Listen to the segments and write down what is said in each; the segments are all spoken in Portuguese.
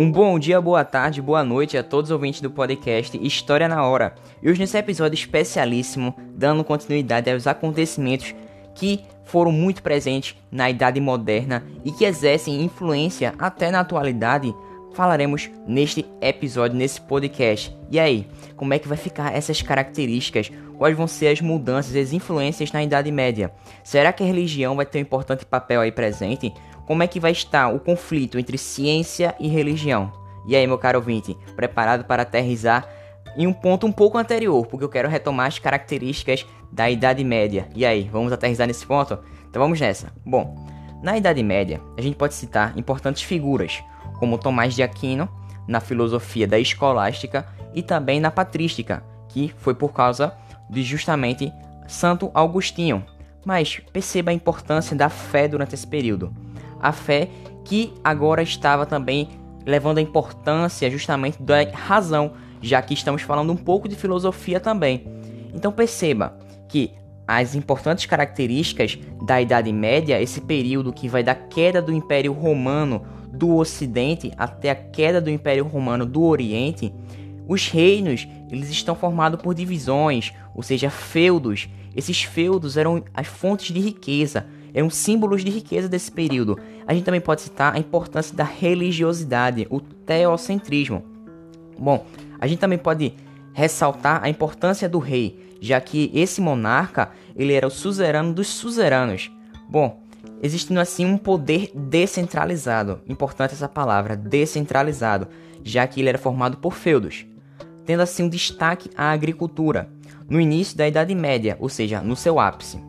Um bom dia, boa tarde, boa noite a todos os ouvintes do podcast História na Hora. E hoje nesse episódio especialíssimo, dando continuidade aos acontecimentos que foram muito presentes na Idade Moderna e que exercem influência até na atualidade, falaremos neste episódio, nesse podcast. E aí, como é que vai ficar essas características? Quais vão ser as mudanças, as influências na Idade Média? Será que a religião vai ter um importante papel aí presente? Como é que vai estar o conflito entre ciência e religião? E aí, meu caro ouvinte, preparado para aterrizar em um ponto um pouco anterior, porque eu quero retomar as características da Idade Média. E aí, vamos aterrizar nesse ponto? Então vamos nessa. Bom, na Idade Média, a gente pode citar importantes figuras, como Tomás de Aquino, na filosofia da escolástica e também na patrística, que foi por causa de justamente Santo Agostinho. Mas perceba a importância da fé durante esse período. A fé que agora estava também levando a importância justamente da razão já que estamos falando um pouco de filosofia também. Então perceba que as importantes características da Idade Média, esse período que vai da queda do Império Romano do Ocidente até a queda do Império Romano do Oriente, os reinos eles estão formados por divisões, ou seja, feudos. Esses feudos eram as fontes de riqueza, eram símbolos de riqueza desse período. A gente também pode citar a importância da religiosidade, o teocentrismo. Bom, a gente também pode ressaltar a importância do rei, já que esse monarca ele era o suzerano dos suzeranos. Bom, existindo assim um poder descentralizado, importante essa palavra, descentralizado, já que ele era formado por feudos, tendo assim um destaque à agricultura, no início da Idade Média, ou seja, no seu ápice.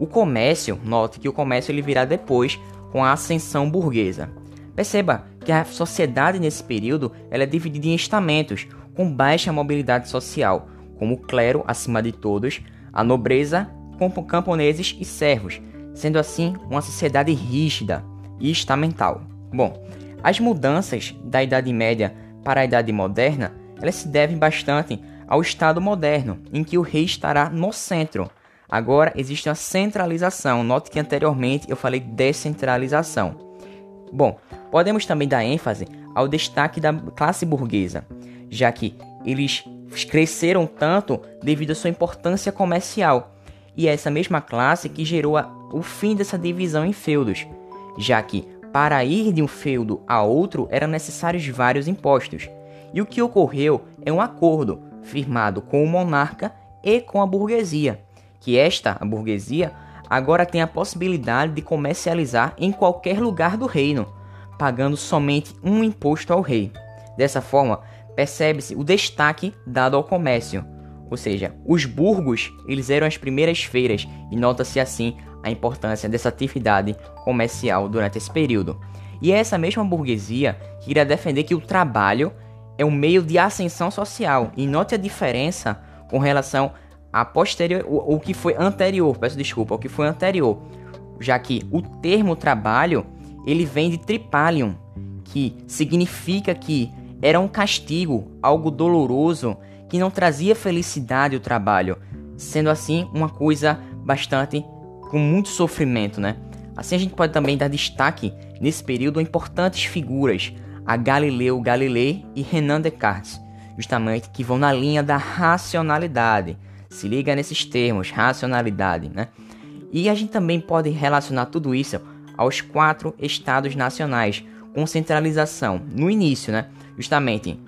O comércio, note que o comércio ele virá depois com a ascensão burguesa. Perceba que a sociedade nesse período ela é dividida em estamentos, com baixa mobilidade social, como o clero acima de todos, a nobreza, camponeses e servos, sendo assim uma sociedade rígida e estamental. Bom, as mudanças da Idade Média para a Idade Moderna elas se devem bastante ao Estado moderno, em que o rei estará no centro. Agora existe uma centralização. Note que anteriormente eu falei descentralização. Bom, podemos também dar ênfase ao destaque da classe burguesa, já que eles cresceram tanto devido à sua importância comercial, e é essa mesma classe que gerou a, o fim dessa divisão em feudos, já que para ir de um feudo a outro eram necessários vários impostos. E o que ocorreu é um acordo firmado com o monarca e com a burguesia, que esta, a burguesia, agora tem a possibilidade de comercializar em qualquer lugar do reino, pagando somente um imposto ao rei. Dessa forma, percebe-se o destaque dado ao comércio, ou seja, os burgos eles eram as primeiras feiras e nota-se assim a importância dessa atividade comercial durante esse período. E é essa mesma burguesia que irá defender que o trabalho é um meio de ascensão social. E note a diferença com relação a posterior, o, o que foi anterior, peço desculpa, o que foi anterior, já que o termo trabalho ele vem de tripalium, que significa que era um castigo, algo doloroso, que não trazia felicidade ao trabalho, sendo assim uma coisa bastante com muito sofrimento, né? Assim a gente pode também dar destaque nesse período a importantes figuras, a Galileu Galilei e Renan Descartes, justamente que vão na linha da racionalidade. Se liga nesses termos, racionalidade, né? E a gente também pode relacionar tudo isso aos quatro estados nacionais, com centralização no início, né? Justamente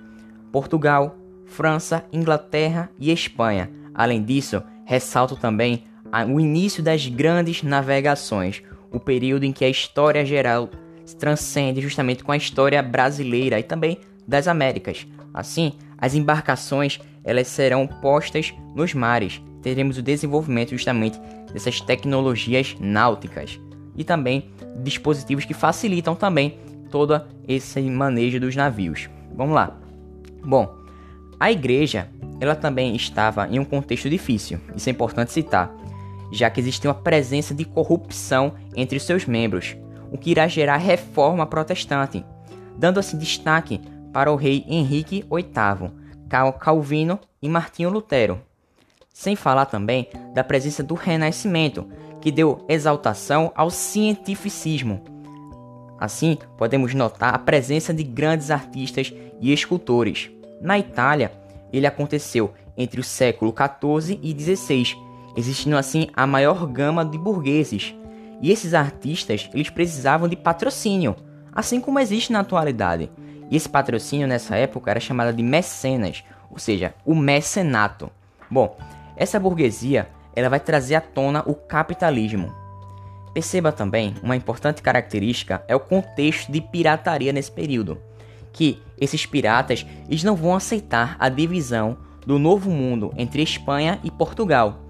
Portugal, França, Inglaterra e Espanha. Além disso, ressalto também o início das grandes navegações, o período em que a história geral se transcende justamente com a história brasileira e também das Américas. Assim, as embarcações elas serão postas nos mares. Teremos o desenvolvimento justamente dessas tecnologias náuticas e também dispositivos que facilitam também todo esse manejo dos navios. Vamos lá. Bom, a igreja ela também estava em um contexto difícil, isso é importante citar, já que existia uma presença de corrupção entre seus membros, o que irá gerar reforma protestante, dando assim destaque para o rei Henrique VIII, Calvino e Martinho Lutero. Sem falar também da presença do Renascimento, que deu exaltação ao cientificismo. Assim, podemos notar a presença de grandes artistas e escultores. Na Itália, ele aconteceu entre o século XIV e XVI, existindo assim a maior gama de burgueses. E esses artistas, eles precisavam de patrocínio, assim como existe na atualidade. E esse patrocínio nessa época era chamado de mecenas, ou seja, o mecenato. Bom, essa burguesia, ela vai trazer à tona o capitalismo, Perceba também uma importante característica é o contexto de pirataria nesse período, que esses piratas eles não vão aceitar a divisão do Novo Mundo entre Espanha e Portugal,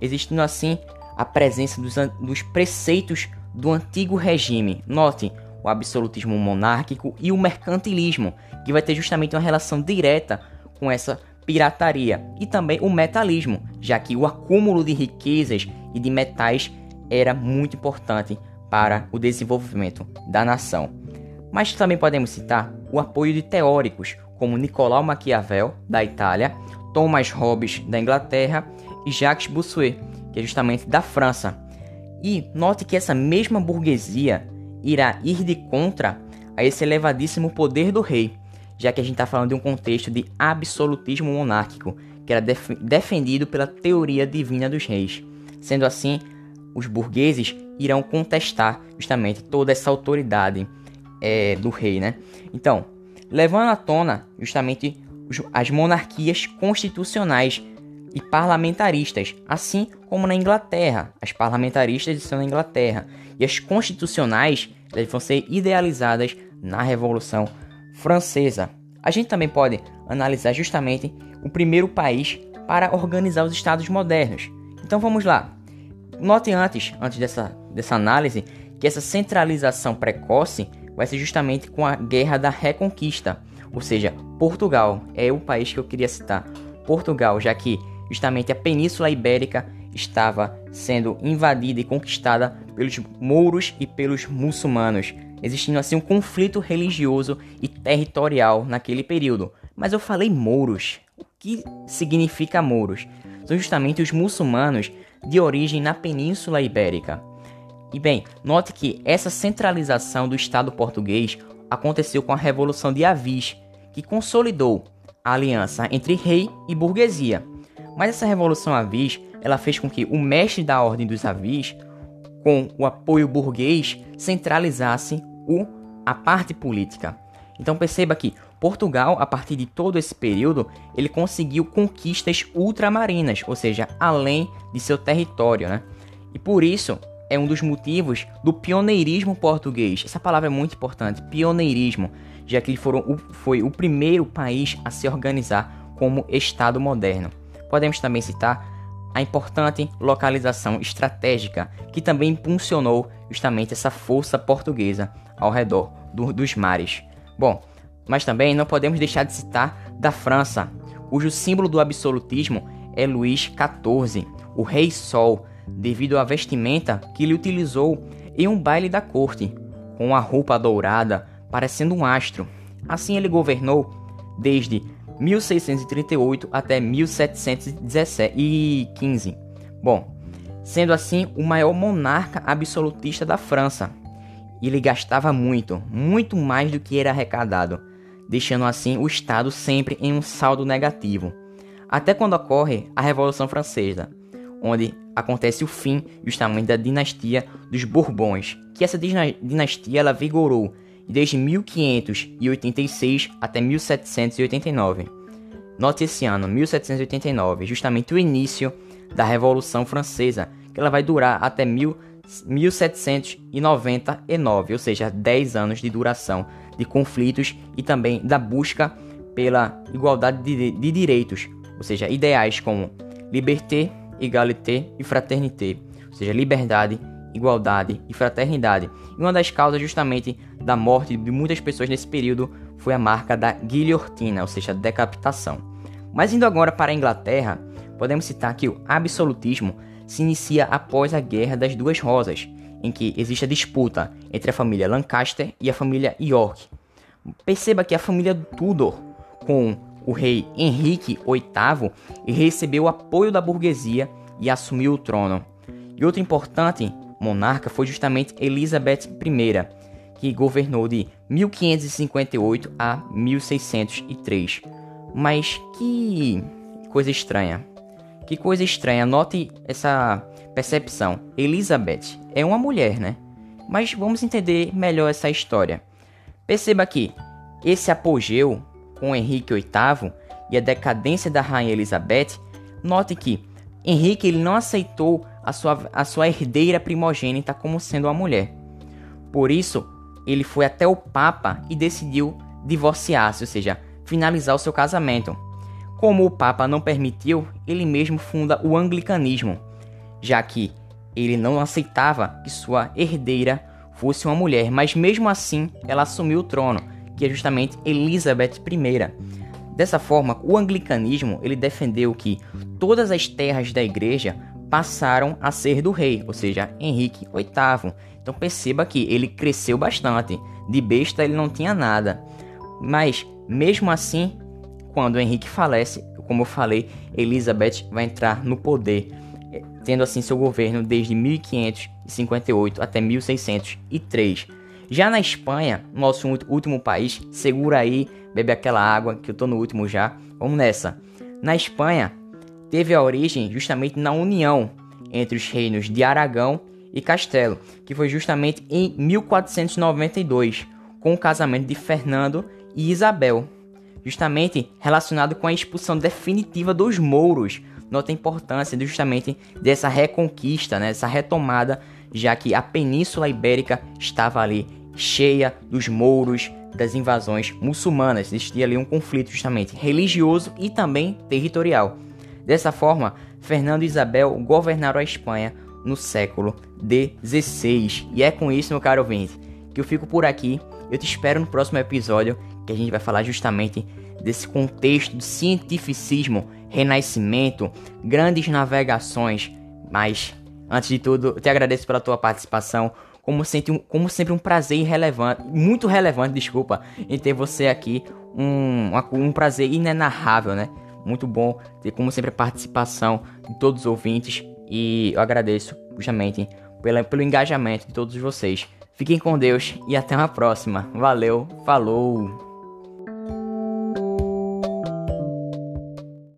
existindo assim a presença dos, dos preceitos do antigo regime. Note o absolutismo monárquico e o mercantilismo, que vai ter justamente uma relação direta com essa pirataria, e também o metalismo, já que o acúmulo de riquezas e de metais era muito importante para o desenvolvimento da nação. Mas também podemos citar o apoio de teóricos como Nicolau Maquiavel, da Itália, Thomas Hobbes, da Inglaterra, e Jacques Bossuet, que é justamente da França. E note que essa mesma burguesia irá ir de contra a esse elevadíssimo poder do rei, já que a gente está falando de um contexto de absolutismo monárquico, que era def defendido pela teoria divina dos reis. Sendo assim, os burgueses irão contestar justamente toda essa autoridade é, do rei, né? Então, levando à tona justamente as monarquias constitucionais e parlamentaristas, assim como na Inglaterra, as parlamentaristas estão na Inglaterra e as constitucionais elas vão ser idealizadas na Revolução Francesa. A gente também pode analisar justamente o primeiro país para organizar os estados modernos. Então vamos lá. Note antes, antes dessa, dessa análise, que essa centralização precoce vai ser justamente com a Guerra da Reconquista, ou seja, Portugal é o país que eu queria citar. Portugal, já que justamente a Península Ibérica estava sendo invadida e conquistada pelos mouros e pelos muçulmanos, existindo assim um conflito religioso e territorial naquele período. Mas eu falei mouros. O que significa mouros? São justamente os muçulmanos de origem na Península Ibérica. E bem, note que essa centralização do Estado português aconteceu com a Revolução de Avis, que consolidou a aliança entre rei e burguesia. Mas essa Revolução Avis, ela fez com que o mestre da Ordem dos Avis, com o apoio burguês, centralizasse o, a parte política. Então perceba que Portugal, a partir de todo esse período, ele conseguiu conquistas ultramarinas, ou seja, além de seu território, né? E por isso é um dos motivos do pioneirismo português. Essa palavra é muito importante, pioneirismo, já que ele foram, foi o primeiro país a se organizar como Estado moderno. Podemos também citar a importante localização estratégica que também impulsionou justamente essa força portuguesa ao redor do, dos mares. Bom, mas também não podemos deixar de citar da França, cujo símbolo do absolutismo é Luís XIV, o Rei Sol, devido à vestimenta que ele utilizou em um baile da corte, com a roupa dourada, parecendo um astro. Assim ele governou desde 1638 até 1715. Bom, sendo assim o maior monarca absolutista da França. Ele gastava muito, muito mais do que era arrecadado deixando assim o Estado sempre em um saldo negativo. Até quando ocorre a Revolução Francesa, onde acontece o fim justamente da dinastia dos Bourbons, que essa dinastia ela vigorou desde 1586 até 1789. Note esse ano, 1789, justamente o início da Revolução Francesa, que ela vai durar até 1799, ou seja, 10 anos de duração de conflitos e também da busca pela igualdade de, de direitos, ou seja, ideais como liberté, égalité e fraternité, ou seja, liberdade, igualdade e fraternidade. E uma das causas justamente da morte de muitas pessoas nesse período foi a marca da guilhotina, ou seja, decapitação. Mas indo agora para a Inglaterra, podemos citar que o absolutismo se inicia após a Guerra das Duas Rosas, em que existe a disputa entre a família Lancaster e a família York. Perceba que a família Tudor, com o rei Henrique VIII, recebeu o apoio da burguesia e assumiu o trono. E outro importante monarca foi justamente Elizabeth I, que governou de 1558 a 1603. Mas que coisa estranha. Que coisa estranha. Note essa percepção. Elizabeth é uma mulher, né? Mas vamos entender melhor essa história. Perceba que esse apogeu com Henrique VIII e a decadência da rainha Elizabeth, note que Henrique ele não aceitou a sua, a sua herdeira primogênita como sendo uma mulher. Por isso, ele foi até o Papa e decidiu divorciar-se, ou seja, finalizar o seu casamento. Como o Papa não permitiu, ele mesmo funda o anglicanismo, já que ele não aceitava que sua herdeira fosse uma mulher, mas mesmo assim ela assumiu o trono, que é justamente Elizabeth I. Dessa forma, o anglicanismo ele defendeu que todas as terras da igreja passaram a ser do rei, ou seja, Henrique VIII. Então perceba que ele cresceu bastante. De besta ele não tinha nada. Mas mesmo assim, quando Henrique falece, como eu falei, Elizabeth vai entrar no poder, eh, tendo assim seu governo desde 1558 até 1603. Já na Espanha, nosso último país, segura aí, bebe aquela água que eu tô no último já. Vamos nessa. Na Espanha, teve a origem justamente na união entre os reinos de Aragão e Castelo, que foi justamente em 1492, com o casamento de Fernando e Isabel, justamente relacionado com a expulsão definitiva dos mouros. Nota a importância justamente dessa reconquista, né, essa retomada, já que a Península Ibérica estava ali cheia dos mouros, das invasões muçulmanas. Existia ali um conflito justamente religioso e também territorial. Dessa forma, Fernando e Isabel governaram a Espanha no século XVI. E é com isso, meu caro ouvinte, que eu fico por aqui. Eu te espero no próximo episódio, que a gente vai falar justamente desse contexto de cientificismo, renascimento, grandes navegações. Mas, antes de tudo, eu te agradeço pela tua participação como sempre, como sempre um prazer relevante, muito relevante, desculpa, em ter você aqui, um, um prazer inenarrável, né? Muito bom ter, como sempre, a participação de todos os ouvintes e eu agradeço justamente pelo engajamento de todos vocês. Fiquem com Deus e até uma próxima. Valeu, falou!